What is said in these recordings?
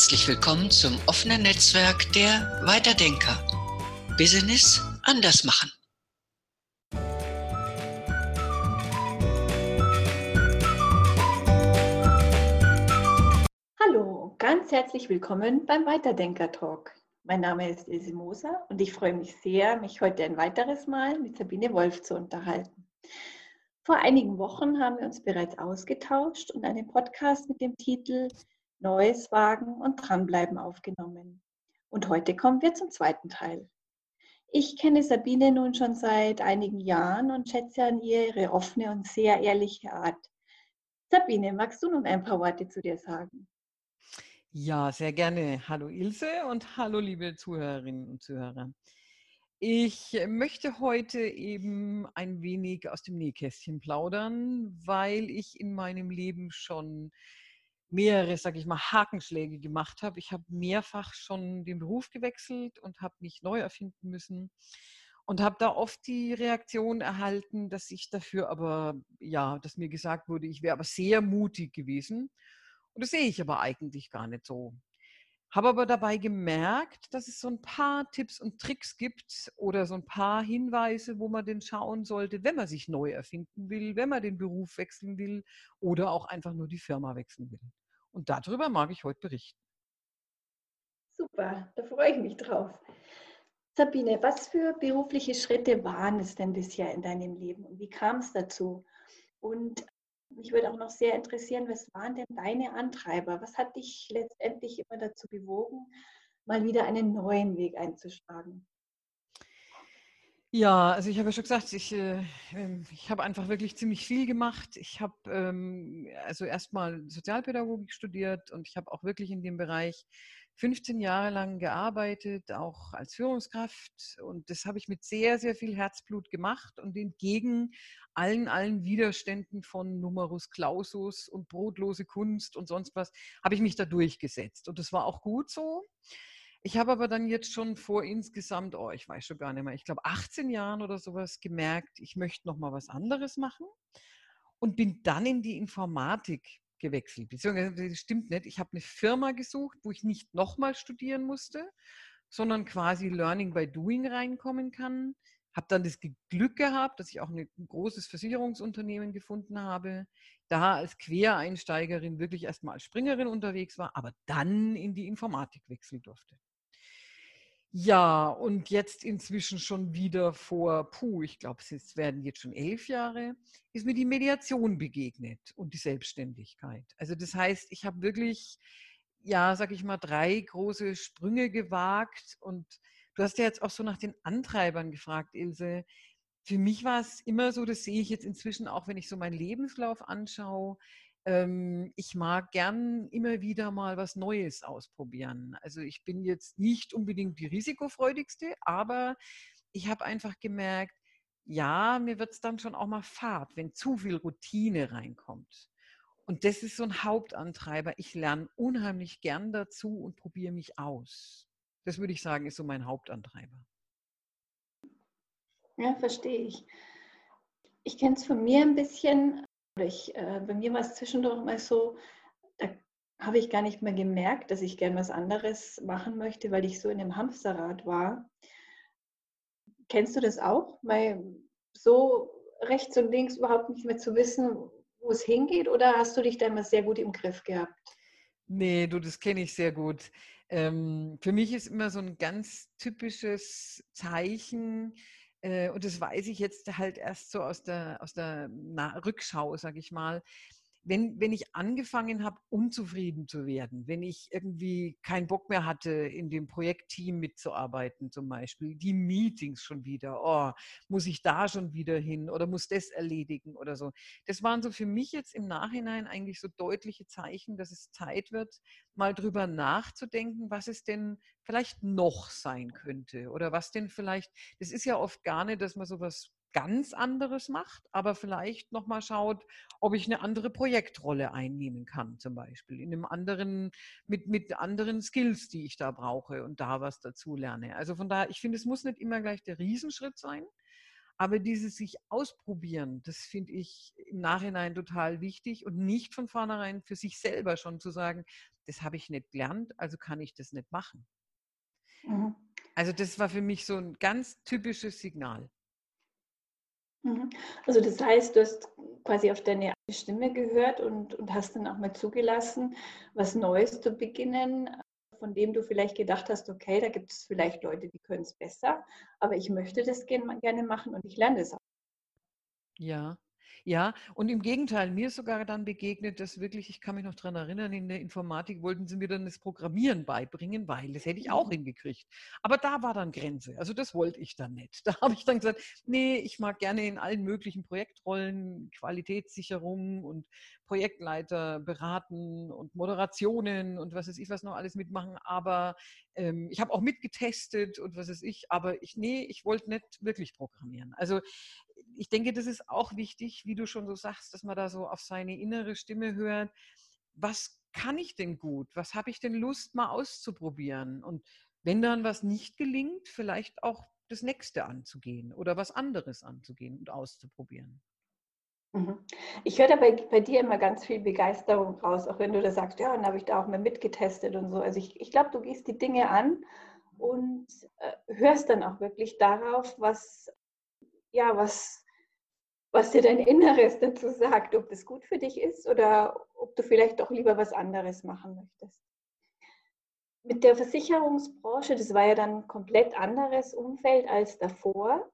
Herzlich willkommen zum offenen Netzwerk der Weiterdenker. Business anders machen. Hallo, ganz herzlich willkommen beim Weiterdenker Talk. Mein Name ist Ilse Moser und ich freue mich sehr, mich heute ein weiteres Mal mit Sabine Wolf zu unterhalten. Vor einigen Wochen haben wir uns bereits ausgetauscht und einen Podcast mit dem Titel Neues wagen und dranbleiben aufgenommen. Und heute kommen wir zum zweiten Teil. Ich kenne Sabine nun schon seit einigen Jahren und schätze an ihr ihre offene und sehr ehrliche Art. Sabine, magst du nun ein paar Worte zu dir sagen? Ja, sehr gerne. Hallo Ilse und hallo liebe Zuhörerinnen und Zuhörer. Ich möchte heute eben ein wenig aus dem Nähkästchen plaudern, weil ich in meinem Leben schon mehrere, sage ich mal, Hakenschläge gemacht habe. Ich habe mehrfach schon den Beruf gewechselt und habe mich neu erfinden müssen und habe da oft die Reaktion erhalten, dass ich dafür aber, ja, dass mir gesagt wurde, ich wäre aber sehr mutig gewesen. Und das sehe ich aber eigentlich gar nicht so. Habe aber dabei gemerkt, dass es so ein paar Tipps und Tricks gibt oder so ein paar Hinweise, wo man denn schauen sollte, wenn man sich neu erfinden will, wenn man den Beruf wechseln will oder auch einfach nur die Firma wechseln will. Und darüber mag ich heute berichten. Super, da freue ich mich drauf. Sabine, was für berufliche Schritte waren es denn bisher in deinem Leben und wie kam es dazu? Und mich würde auch noch sehr interessieren, was waren denn deine Antreiber? Was hat dich letztendlich immer dazu bewogen, mal wieder einen neuen Weg einzuschlagen? Ja, also ich habe ja schon gesagt, ich, äh, ähm, ich habe einfach wirklich ziemlich viel gemacht. Ich habe ähm, also erstmal Sozialpädagogik studiert und ich habe auch wirklich in dem Bereich 15 Jahre lang gearbeitet, auch als Führungskraft. Und das habe ich mit sehr, sehr viel Herzblut gemacht und entgegen allen, allen Widerständen von Numerus Clausus und brotlose Kunst und sonst was, habe ich mich da durchgesetzt. Und das war auch gut so. Ich habe aber dann jetzt schon vor insgesamt, oh, ich weiß schon gar nicht mehr, ich glaube 18 Jahren oder sowas gemerkt, ich möchte noch mal was anderes machen und bin dann in die Informatik gewechselt. Beziehungsweise, das stimmt nicht, ich habe eine Firma gesucht, wo ich nicht noch mal studieren musste, sondern quasi Learning by Doing reinkommen kann. Habe dann das Glück gehabt, dass ich auch ein großes Versicherungsunternehmen gefunden habe, da als Quereinsteigerin wirklich erstmal als Springerin unterwegs war, aber dann in die Informatik wechseln durfte. Ja, und jetzt inzwischen schon wieder vor, puh, ich glaube, es werden jetzt schon elf Jahre, ist mir die Mediation begegnet und die Selbstständigkeit. Also das heißt, ich habe wirklich, ja, sag ich mal, drei große Sprünge gewagt und du hast ja jetzt auch so nach den Antreibern gefragt, Ilse. Für mich war es immer so, das sehe ich jetzt inzwischen auch, wenn ich so meinen Lebenslauf anschaue, ähm, ich mag gern immer wieder mal was Neues ausprobieren. Also ich bin jetzt nicht unbedingt die risikofreudigste, aber ich habe einfach gemerkt, ja, mir wird es dann schon auch mal fad, wenn zu viel Routine reinkommt. Und das ist so ein Hauptantreiber. Ich lerne unheimlich gern dazu und probiere mich aus. Das würde ich sagen, ist so mein Hauptantreiber. Ja, verstehe ich. Ich kenne es von mir ein bisschen. Ich, äh, bei mir war es zwischendurch mal so, da habe ich gar nicht mehr gemerkt, dass ich gern was anderes machen möchte, weil ich so in einem Hamsterrad war. Kennst du das auch? Weil so rechts und links überhaupt nicht mehr zu wissen, wo es hingeht, oder hast du dich da immer sehr gut im Griff gehabt? Nee, du, das kenne ich sehr gut. Ähm, für mich ist immer so ein ganz typisches Zeichen, und das weiß ich jetzt halt erst so aus der, aus der Rückschau, sage ich mal, wenn, wenn ich angefangen habe, unzufrieden zu werden, wenn ich irgendwie keinen Bock mehr hatte, in dem Projektteam mitzuarbeiten zum Beispiel, die Meetings schon wieder, oh, muss ich da schon wieder hin oder muss das erledigen oder so. Das waren so für mich jetzt im Nachhinein eigentlich so deutliche Zeichen, dass es Zeit wird, mal drüber nachzudenken, was es denn vielleicht noch sein könnte oder was denn vielleicht, das ist ja oft gar nicht, dass man sowas ganz anderes macht, aber vielleicht nochmal schaut, ob ich eine andere Projektrolle einnehmen kann, zum Beispiel, in einem anderen, mit, mit anderen Skills, die ich da brauche und da was dazu lerne. Also von daher, ich finde, es muss nicht immer gleich der Riesenschritt sein, aber dieses sich ausprobieren, das finde ich im Nachhinein total wichtig und nicht von vornherein für sich selber schon zu sagen, das habe ich nicht gelernt, also kann ich das nicht machen. Mhm. Also das war für mich so ein ganz typisches Signal. Mhm. Also das heißt, du hast quasi auf deine Stimme gehört und, und hast dann auch mal zugelassen, was Neues zu beginnen, von dem du vielleicht gedacht hast, okay, da gibt es vielleicht Leute, die können es besser, aber ich möchte das gerne machen und ich lerne es auch. Ja, ja, und im Gegenteil, mir ist sogar dann begegnet, dass wirklich, ich kann mich noch daran erinnern, in der Informatik wollten sie mir dann das Programmieren beibringen, weil das hätte ich auch mhm. hingekriegt. Aber da war dann Grenze. Also das wollte ich dann nicht. Da habe ich dann gesagt, nee, ich mag gerne in allen möglichen Projektrollen, Qualitätssicherung und Projektleiter beraten und Moderationen und was weiß ich was noch alles mitmachen. Aber ähm, ich habe auch mitgetestet und was weiß ich. Aber ich, nee, ich wollte nicht wirklich programmieren. Also ich denke, das ist auch wichtig, wie du schon so sagst, dass man da so auf seine innere Stimme hört. Was kann ich denn gut? Was habe ich denn Lust, mal auszuprobieren? Und wenn dann was nicht gelingt, vielleicht auch das nächste anzugehen oder was anderes anzugehen und auszuprobieren. Mhm. Ich höre da bei, bei, dir immer ganz viel Begeisterung raus, auch wenn du da sagst, ja, dann habe ich da auch mal mitgetestet und so. Also ich, ich glaube, du gehst die Dinge an und äh, hörst dann auch wirklich darauf, was, ja, was, was dir dein Inneres dazu sagt, ob das gut für dich ist oder ob du vielleicht doch lieber was anderes machen möchtest. Mit der Versicherungsbranche, das war ja dann ein komplett anderes Umfeld als davor.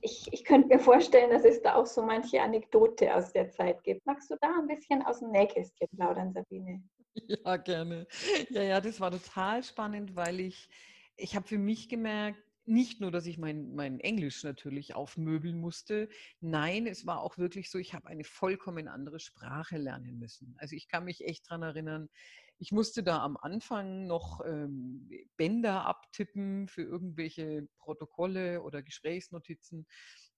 Ich, ich könnte mir vorstellen, dass es da auch so manche Anekdote aus der Zeit gibt. Magst du da ein bisschen aus dem Nähkästchen plaudern, Sabine? Ja, gerne. Ja, ja, das war total spannend, weil ich, ich habe für mich gemerkt, nicht nur, dass ich mein, mein Englisch natürlich aufmöbeln musste. Nein, es war auch wirklich so, ich habe eine vollkommen andere Sprache lernen müssen. Also ich kann mich echt daran erinnern, ich musste da am Anfang noch ähm, Bänder abtippen für irgendwelche Protokolle oder Gesprächsnotizen.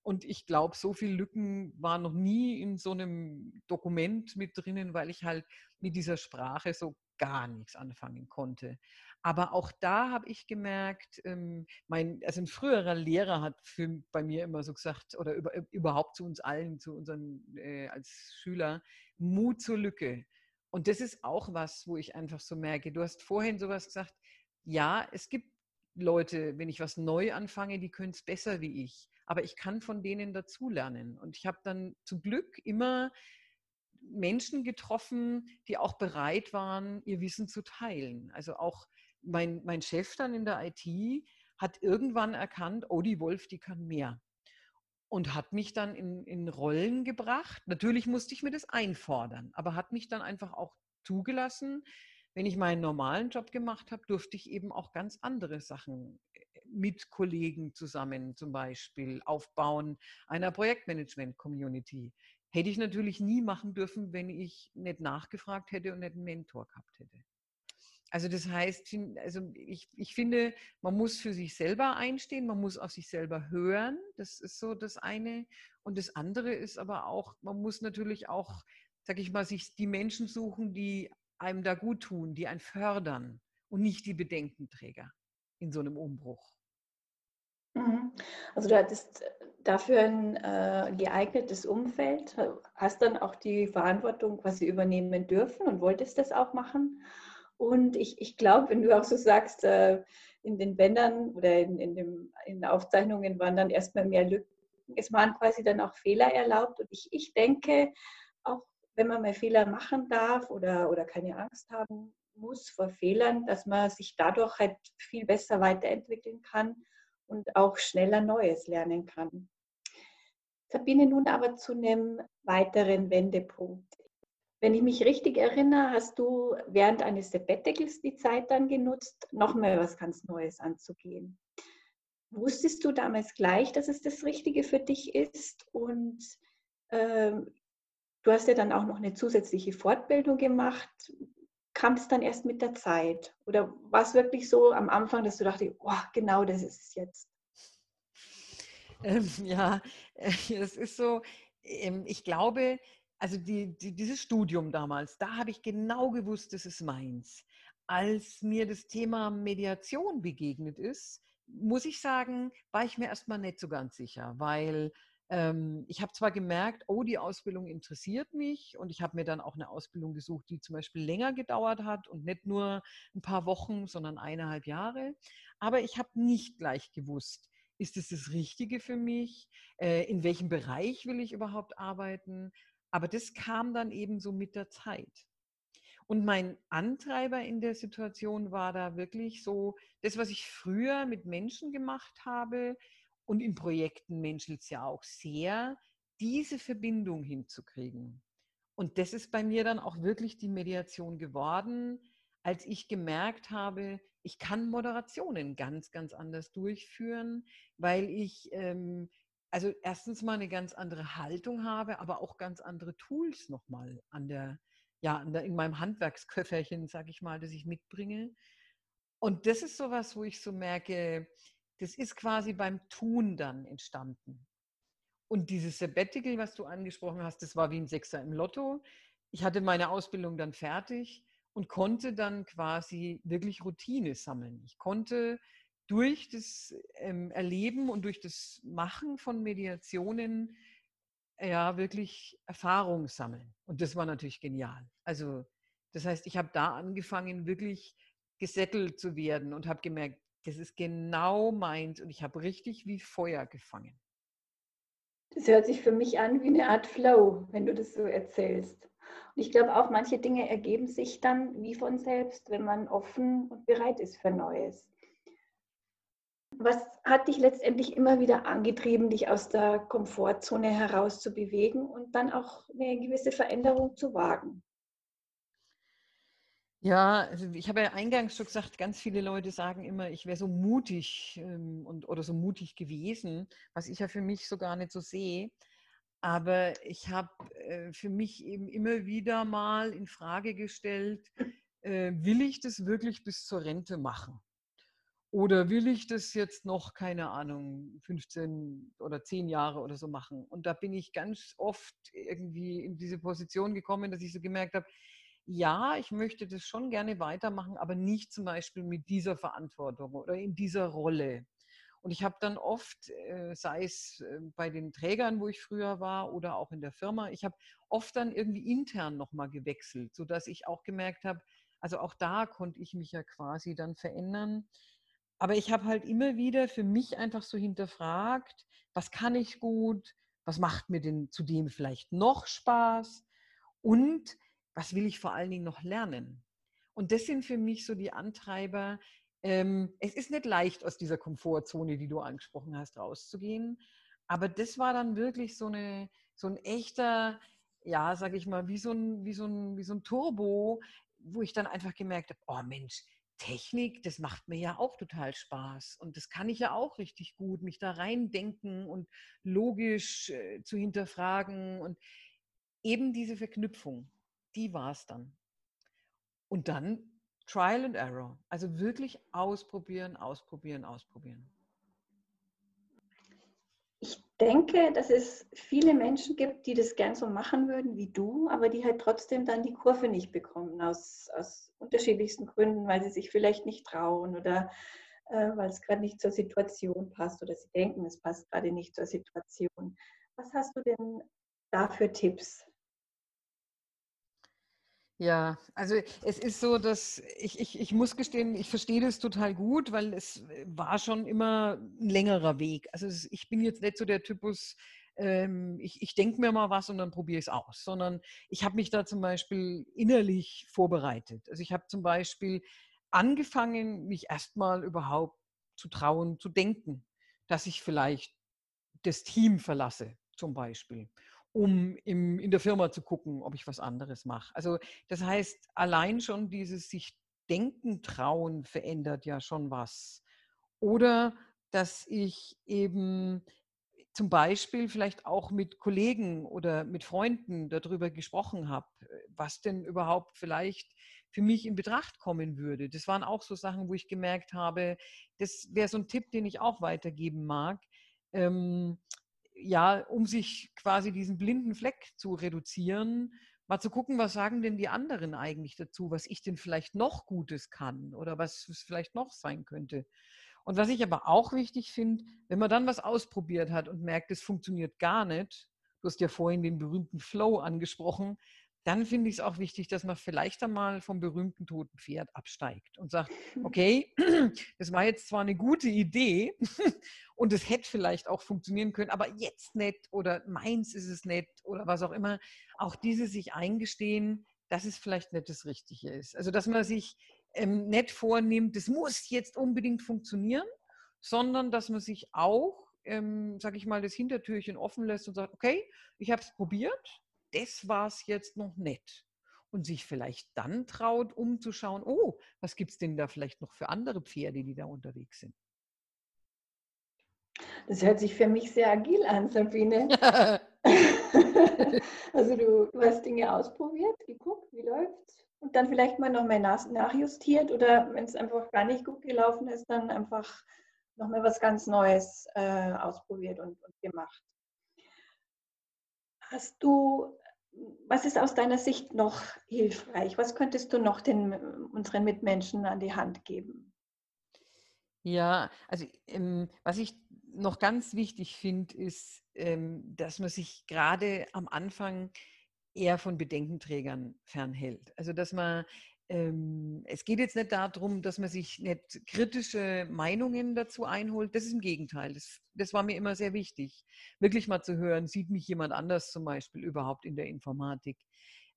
Und ich glaube, so viele Lücken waren noch nie in so einem Dokument mit drinnen, weil ich halt mit dieser Sprache so gar nichts anfangen konnte. Aber auch da habe ich gemerkt, ähm, mein, also ein früherer Lehrer hat für, bei mir immer so gesagt, oder über, äh, überhaupt zu uns allen, zu unseren äh, als Schüler, Mut zur Lücke. Und das ist auch was, wo ich einfach so merke, du hast vorhin sowas gesagt, ja, es gibt Leute, wenn ich was neu anfange, die können es besser wie ich. Aber ich kann von denen dazulernen. Und ich habe dann zum Glück immer Menschen getroffen, die auch bereit waren, ihr Wissen zu teilen. Also auch mein, mein Chef dann in der IT hat irgendwann erkannt, oh, die Wolf, die kann mehr. Und hat mich dann in, in Rollen gebracht. Natürlich musste ich mir das einfordern, aber hat mich dann einfach auch zugelassen. Wenn ich meinen normalen Job gemacht habe, durfte ich eben auch ganz andere Sachen äh, mit Kollegen zusammen zum Beispiel aufbauen einer Projektmanagement-Community. Hätte ich natürlich nie machen dürfen, wenn ich nicht nachgefragt hätte und nicht einen Mentor gehabt hätte. Also das heißt, also ich, ich finde, man muss für sich selber einstehen, man muss auf sich selber hören. Das ist so das eine. Und das andere ist aber auch, man muss natürlich auch, sag ich mal, sich die Menschen suchen, die einem da gut tun, die einen fördern und nicht die Bedenkenträger in so einem Umbruch. Mhm. Also du hattest dafür ein äh, geeignetes Umfeld, hast dann auch die Verantwortung quasi übernehmen dürfen und wolltest das auch machen. Und ich, ich glaube, wenn du auch so sagst, äh, in den Bändern oder in, in, dem, in den Aufzeichnungen waren dann erstmal mehr Lücken. Es waren quasi dann auch Fehler erlaubt. Und ich, ich denke, auch wenn man mal Fehler machen darf oder, oder keine Angst haben muss vor Fehlern, dass man sich dadurch halt viel besser weiterentwickeln kann und auch schneller Neues lernen kann. Sabine, nun aber zu einem weiteren Wendepunkt. Wenn ich mich richtig erinnere, hast du während eines Sabbaticals die Zeit dann genutzt, nochmal was ganz Neues anzugehen. Wusstest du damals gleich, dass es das Richtige für dich ist? Und ähm, du hast ja dann auch noch eine zusätzliche Fortbildung gemacht. Kam es dann erst mit der Zeit? Oder war es wirklich so am Anfang, dass du dachtest, oh, genau das ist es jetzt? Ähm, ja, es ist so, ähm, ich glaube, also die, die, dieses Studium damals, da habe ich genau gewusst, das ist meins. Als mir das Thema Mediation begegnet ist, muss ich sagen, war ich mir erstmal nicht so ganz sicher, weil ähm, ich habe zwar gemerkt, oh, die Ausbildung interessiert mich und ich habe mir dann auch eine Ausbildung gesucht, die zum Beispiel länger gedauert hat und nicht nur ein paar Wochen, sondern eineinhalb Jahre. Aber ich habe nicht gleich gewusst, ist es das Richtige für mich? Äh, in welchem Bereich will ich überhaupt arbeiten? Aber das kam dann eben so mit der Zeit. Und mein Antreiber in der Situation war da wirklich so, das, was ich früher mit Menschen gemacht habe, und in Projekten menschelt es ja auch sehr, diese Verbindung hinzukriegen. Und das ist bei mir dann auch wirklich die Mediation geworden, als ich gemerkt habe, ich kann Moderationen ganz, ganz anders durchführen, weil ich ähm, also erstens mal eine ganz andere Haltung habe, aber auch ganz andere Tools nochmal an der, ja, an der, in meinem Handwerksköfferchen, sage ich mal, das ich mitbringe. Und das ist sowas, wo ich so merke, das ist quasi beim Tun dann entstanden. Und dieses Sabbatical, was du angesprochen hast, das war wie ein Sechser im Lotto. Ich hatte meine Ausbildung dann fertig und konnte dann quasi wirklich Routine sammeln. Ich konnte durch das ähm, Erleben und durch das Machen von Mediationen ja wirklich Erfahrung sammeln. Und das war natürlich genial. Also das heißt, ich habe da angefangen, wirklich gesettelt zu werden und habe gemerkt, das ist genau meins und ich habe richtig wie Feuer gefangen. Das hört sich für mich an wie eine Art Flow, wenn du das so erzählst. Und ich glaube auch, manche Dinge ergeben sich dann wie von selbst, wenn man offen und bereit ist für Neues. Was hat dich letztendlich immer wieder angetrieben, dich aus der Komfortzone heraus zu bewegen und dann auch eine gewisse Veränderung zu wagen? Ja, also ich habe ja eingangs schon gesagt, ganz viele Leute sagen immer, ich wäre so mutig ähm, und, oder so mutig gewesen, was ich ja für mich so gar nicht so sehe. Aber ich habe äh, für mich eben immer wieder mal in Frage gestellt, äh, will ich das wirklich bis zur Rente machen? Oder will ich das jetzt noch, keine Ahnung, 15 oder 10 Jahre oder so machen? Und da bin ich ganz oft irgendwie in diese Position gekommen, dass ich so gemerkt habe, ja, ich möchte das schon gerne weitermachen, aber nicht zum Beispiel mit dieser Verantwortung oder in dieser Rolle. Und ich habe dann oft, äh, sei es äh, bei den Trägern, wo ich früher war, oder auch in der Firma, ich habe oft dann irgendwie intern nochmal gewechselt, sodass ich auch gemerkt habe, also auch da konnte ich mich ja quasi dann verändern. Aber ich habe halt immer wieder für mich einfach so hinterfragt, was kann ich gut, was macht mir denn zudem vielleicht noch Spaß und was will ich vor allen Dingen noch lernen? Und das sind für mich so die Antreiber. Ähm, es ist nicht leicht, aus dieser Komfortzone, die du angesprochen hast, rauszugehen. Aber das war dann wirklich so, eine, so ein echter, ja, sag ich mal, wie so ein, wie so ein, wie so ein Turbo, wo ich dann einfach gemerkt habe, oh Mensch, Technik, das macht mir ja auch total Spaß. Und das kann ich ja auch richtig gut, mich da reindenken und logisch äh, zu hinterfragen und eben diese Verknüpfung die war es dann. Und dann Trial and Error. Also wirklich ausprobieren, ausprobieren, ausprobieren. Denke, dass es viele Menschen gibt, die das gern so machen würden wie du, aber die halt trotzdem dann die Kurve nicht bekommen, aus, aus unterschiedlichsten Gründen, weil sie sich vielleicht nicht trauen oder äh, weil es gerade nicht zur Situation passt oder sie denken, es passt gerade nicht zur Situation. Was hast du denn da für Tipps? Ja, also es ist so, dass ich, ich, ich muss gestehen, ich verstehe das total gut, weil es war schon immer ein längerer Weg. Also es, ich bin jetzt nicht so der Typus, ähm, ich, ich denke mir mal was und dann probiere ich es aus, sondern ich habe mich da zum Beispiel innerlich vorbereitet. Also ich habe zum Beispiel angefangen, mich erstmal überhaupt zu trauen, zu denken, dass ich vielleicht das Team verlasse, zum Beispiel um im, in der Firma zu gucken, ob ich was anderes mache. Also das heißt, allein schon dieses sich denken trauen verändert ja schon was. Oder dass ich eben zum Beispiel vielleicht auch mit Kollegen oder mit Freunden darüber gesprochen habe, was denn überhaupt vielleicht für mich in Betracht kommen würde. Das waren auch so Sachen, wo ich gemerkt habe, das wäre so ein Tipp, den ich auch weitergeben mag. Ähm, ja, um sich quasi diesen blinden Fleck zu reduzieren, mal zu gucken, was sagen denn die anderen eigentlich dazu, was ich denn vielleicht noch Gutes kann oder was es vielleicht noch sein könnte. Und was ich aber auch wichtig finde, wenn man dann was ausprobiert hat und merkt, es funktioniert gar nicht, du hast ja vorhin den berühmten Flow angesprochen, dann finde ich es auch wichtig, dass man vielleicht einmal vom berühmten toten Pferd absteigt und sagt, okay, das war jetzt zwar eine gute Idee und es hätte vielleicht auch funktionieren können, aber jetzt nicht oder meins ist es nicht oder was auch immer. Auch diese sich eingestehen, dass es vielleicht nicht das Richtige ist. Also dass man sich ähm, nicht vornimmt, das muss jetzt unbedingt funktionieren, sondern dass man sich auch, ähm, sage ich mal, das Hintertürchen offen lässt und sagt, okay, ich habe es probiert, das war es jetzt noch nicht. Und sich vielleicht dann traut, umzuschauen, oh, was gibt es denn da vielleicht noch für andere Pferde, die da unterwegs sind. Das hört sich für mich sehr agil an, Sabine. also du, du, hast Dinge ausprobiert, geguckt, wie läuft's und dann vielleicht mal nochmal nach, nachjustiert oder wenn es einfach gar nicht gut gelaufen ist, dann einfach nochmal was ganz Neues äh, ausprobiert und, und gemacht. Hast du, was ist aus deiner Sicht noch hilfreich? Was könntest du noch den, unseren Mitmenschen an die Hand geben? Ja, also ähm, was ich noch ganz wichtig finde, ist, ähm, dass man sich gerade am Anfang eher von Bedenkenträgern fernhält. Also dass man es geht jetzt nicht darum, dass man sich nicht kritische Meinungen dazu einholt. Das ist im Gegenteil. Das, das war mir immer sehr wichtig, wirklich mal zu hören, sieht mich jemand anders zum Beispiel überhaupt in der Informatik.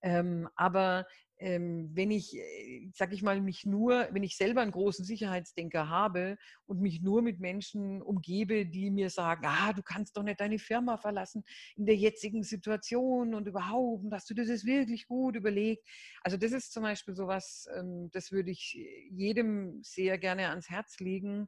Ähm, aber ähm, wenn ich, äh, sag ich mal, mich nur, wenn ich selber einen großen Sicherheitsdenker habe und mich nur mit Menschen umgebe, die mir sagen, ah, du kannst doch nicht deine Firma verlassen in der jetzigen Situation und überhaupt, hast du das wirklich gut überlegt. Also das ist zum Beispiel sowas, ähm, das würde ich jedem sehr gerne ans Herz legen.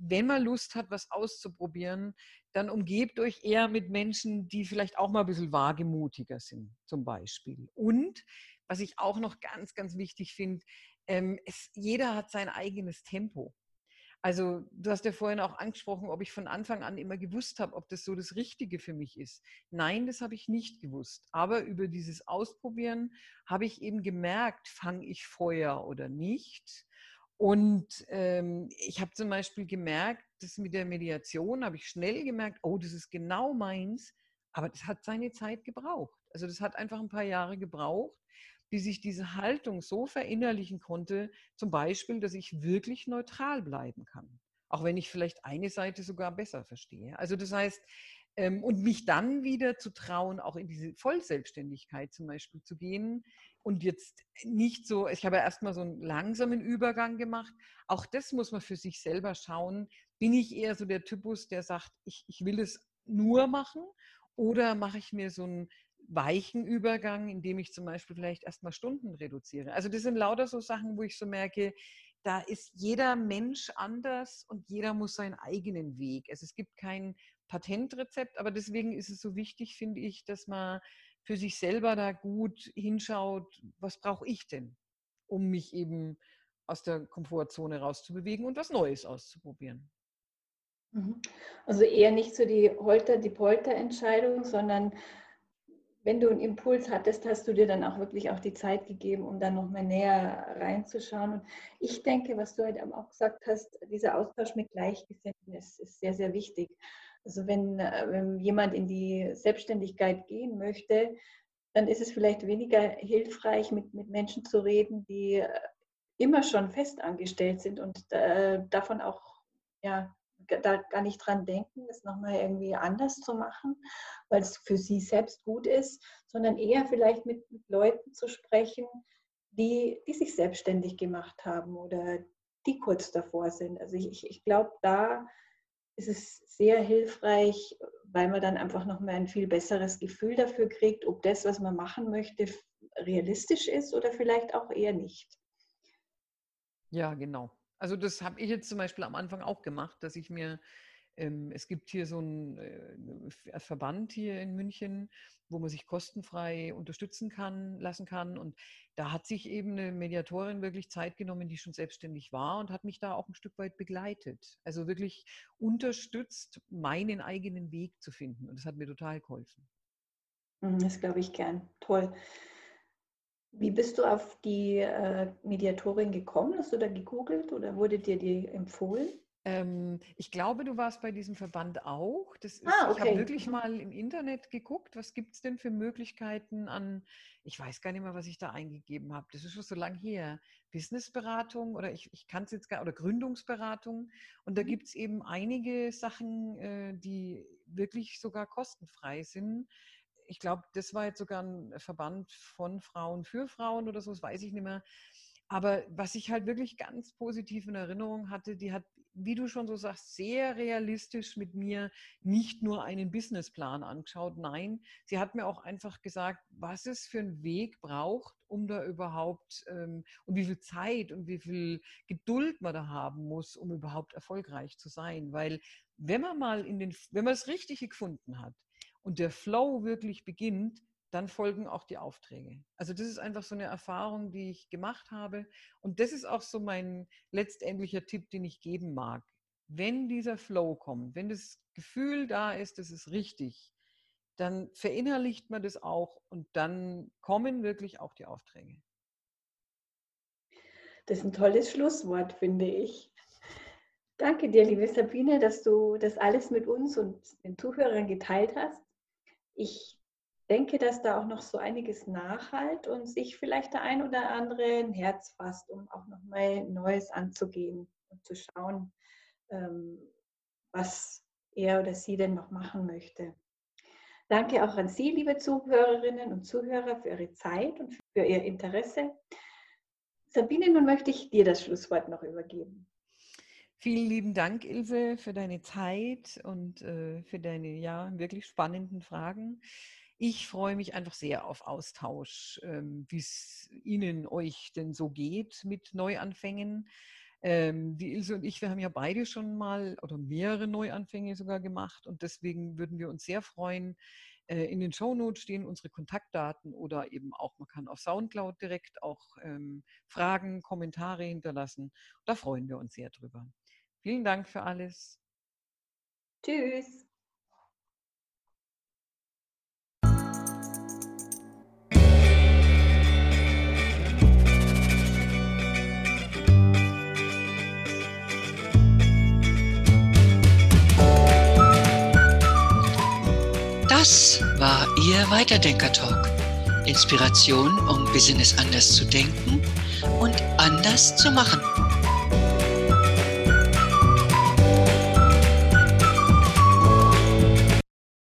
Wenn man Lust hat, was auszuprobieren, dann umgebt euch eher mit Menschen, die vielleicht auch mal ein bisschen wagemutiger sind, zum Beispiel. Und was ich auch noch ganz, ganz wichtig finde, ähm, jeder hat sein eigenes Tempo. Also du hast ja vorhin auch angesprochen, ob ich von Anfang an immer gewusst habe, ob das so das Richtige für mich ist. Nein, das habe ich nicht gewusst. Aber über dieses Ausprobieren habe ich eben gemerkt, fange ich Feuer oder nicht. Und ähm, ich habe zum Beispiel gemerkt, dass mit der Mediation habe ich schnell gemerkt, oh, das ist genau meins. Aber das hat seine Zeit gebraucht. Also das hat einfach ein paar Jahre gebraucht, bis ich diese Haltung so verinnerlichen konnte, zum Beispiel, dass ich wirklich neutral bleiben kann. Auch wenn ich vielleicht eine Seite sogar besser verstehe. Also das heißt, ähm, und mich dann wieder zu trauen, auch in diese Vollselbstständigkeit zum Beispiel zu gehen und jetzt nicht so, ich habe ja erstmal so einen langsamen Übergang gemacht. Auch das muss man für sich selber schauen. Bin ich eher so der Typus, der sagt, ich, ich will es nur machen oder mache ich mir so einen weichen Übergang, indem ich zum Beispiel vielleicht erstmal Stunden reduziere. Also das sind lauter so Sachen, wo ich so merke, da ist jeder Mensch anders und jeder muss seinen eigenen Weg. Also es gibt kein Patentrezept, aber deswegen ist es so wichtig, finde ich, dass man für sich selber da gut hinschaut, was brauche ich denn, um mich eben aus der Komfortzone rauszubewegen und was Neues auszuprobieren. Mhm. Also eher nicht so die Holter, die Polter-Entscheidung, sondern wenn du einen Impuls hattest, hast du dir dann auch wirklich auch die Zeit gegeben, um dann nochmal näher reinzuschauen. Und ich denke, was du heute auch gesagt hast, dieser Austausch mit Gleichgesinnten ist, ist sehr, sehr wichtig. Also wenn, äh, wenn jemand in die Selbstständigkeit gehen möchte, dann ist es vielleicht weniger hilfreich, mit, mit Menschen zu reden, die äh, immer schon festangestellt sind und äh, davon auch ja, da gar nicht dran denken, es nochmal irgendwie anders zu machen, weil es für sie selbst gut ist, sondern eher vielleicht mit, Leuten zu sprechen, die, die sich selbstständig gemacht haben oder die kurz davor sind. Also ich, ich glaube, da ist es sehr hilfreich, weil man dann einfach nochmal ein viel besseres Gefühl dafür kriegt, ob das, was man machen möchte, realistisch ist oder vielleicht auch eher nicht. Ja, genau. Also das habe ich jetzt zum Beispiel am Anfang auch gemacht, dass ich mir, ähm, es gibt hier so einen äh, Verband hier in München, wo man sich kostenfrei unterstützen kann, lassen kann. Und da hat sich eben eine Mediatorin wirklich Zeit genommen, die schon selbstständig war und hat mich da auch ein Stück weit begleitet. Also wirklich unterstützt, meinen eigenen Weg zu finden. Und das hat mir total geholfen. Mhm, das glaube ich gern. Toll. Wie bist du auf die äh, Mediatorin gekommen? Hast du da gegoogelt oder wurde dir die empfohlen? Ähm, ich glaube, du warst bei diesem Verband auch. Das ist, Ah, Ich habe okay. wirklich Mhm. mal im Internet geguckt, was gibt es denn für Möglichkeiten an, ich weiß gar nicht mehr, was ich da eingegeben habe. Das ist schon so lang her. Businessberatung oder ich, ich kann es jetzt gar, oder Gründungsberatung. Und da Mhm. gibt es eben einige Sachen, äh, die wirklich sogar kostenfrei sind. Ich glaube, das war jetzt sogar ein Verband von Frauen für Frauen oder so, das weiß ich nicht mehr. Aber was ich halt wirklich ganz positiv in Erinnerung hatte, die hat, wie du schon so sagst, sehr realistisch mit mir nicht nur einen Businessplan angeschaut. Nein, sie hat mir auch einfach gesagt, was es für einen Weg braucht, um da überhaupt ähm, und wie viel Zeit und wie viel Geduld man da haben muss, um überhaupt erfolgreich zu sein. Weil wenn man mal in den, wenn man das Richtige gefunden hat und der Flow wirklich beginnt, dann folgen auch die Aufträge. Also das ist einfach so eine Erfahrung, die ich gemacht habe. Und das ist auch so mein letztendlicher Tipp, den ich geben mag. Wenn dieser Flow kommt, wenn das Gefühl da ist, das ist richtig, dann verinnerlicht man das auch und dann kommen wirklich auch die Aufträge. Das ist ein tolles Schlusswort, finde ich. Danke dir, liebe Sabine, dass du das alles mit uns und den Zuhörern geteilt hast. Ich denke, dass da auch noch so einiges nachhalt und sich vielleicht der ein oder andere ein Herz fasst, um auch nochmal Neues anzugehen und zu schauen, ähm, was er oder sie denn noch machen möchte. Danke auch an Sie, liebe Zuhörerinnen und Zuhörer, für Ihre Zeit und für Ihr Interesse. Sabine, nun möchte ich dir das Schlusswort noch übergeben. Vielen lieben Dank, Ilse, für deine Zeit und äh, für deine ja wirklich spannenden Fragen. Ich freue mich einfach sehr auf Austausch, ähm, wie es Ihnen, euch denn so geht mit Neuanfängen. Ähm, die Ilse und ich, wir haben ja beide schon mal oder mehrere Neuanfänge sogar gemacht und deswegen würden wir uns sehr freuen. Äh, in den Shownotes stehen unsere Kontaktdaten oder eben auch, man kann auf Soundcloud direkt auch ähm, Fragen, Kommentare hinterlassen. Da freuen wir uns sehr drüber. Vielen Dank für alles. Tschüss. Das war Ihr Weiterdenker-Talk. Inspiration, um Business anders zu denken und anders zu machen.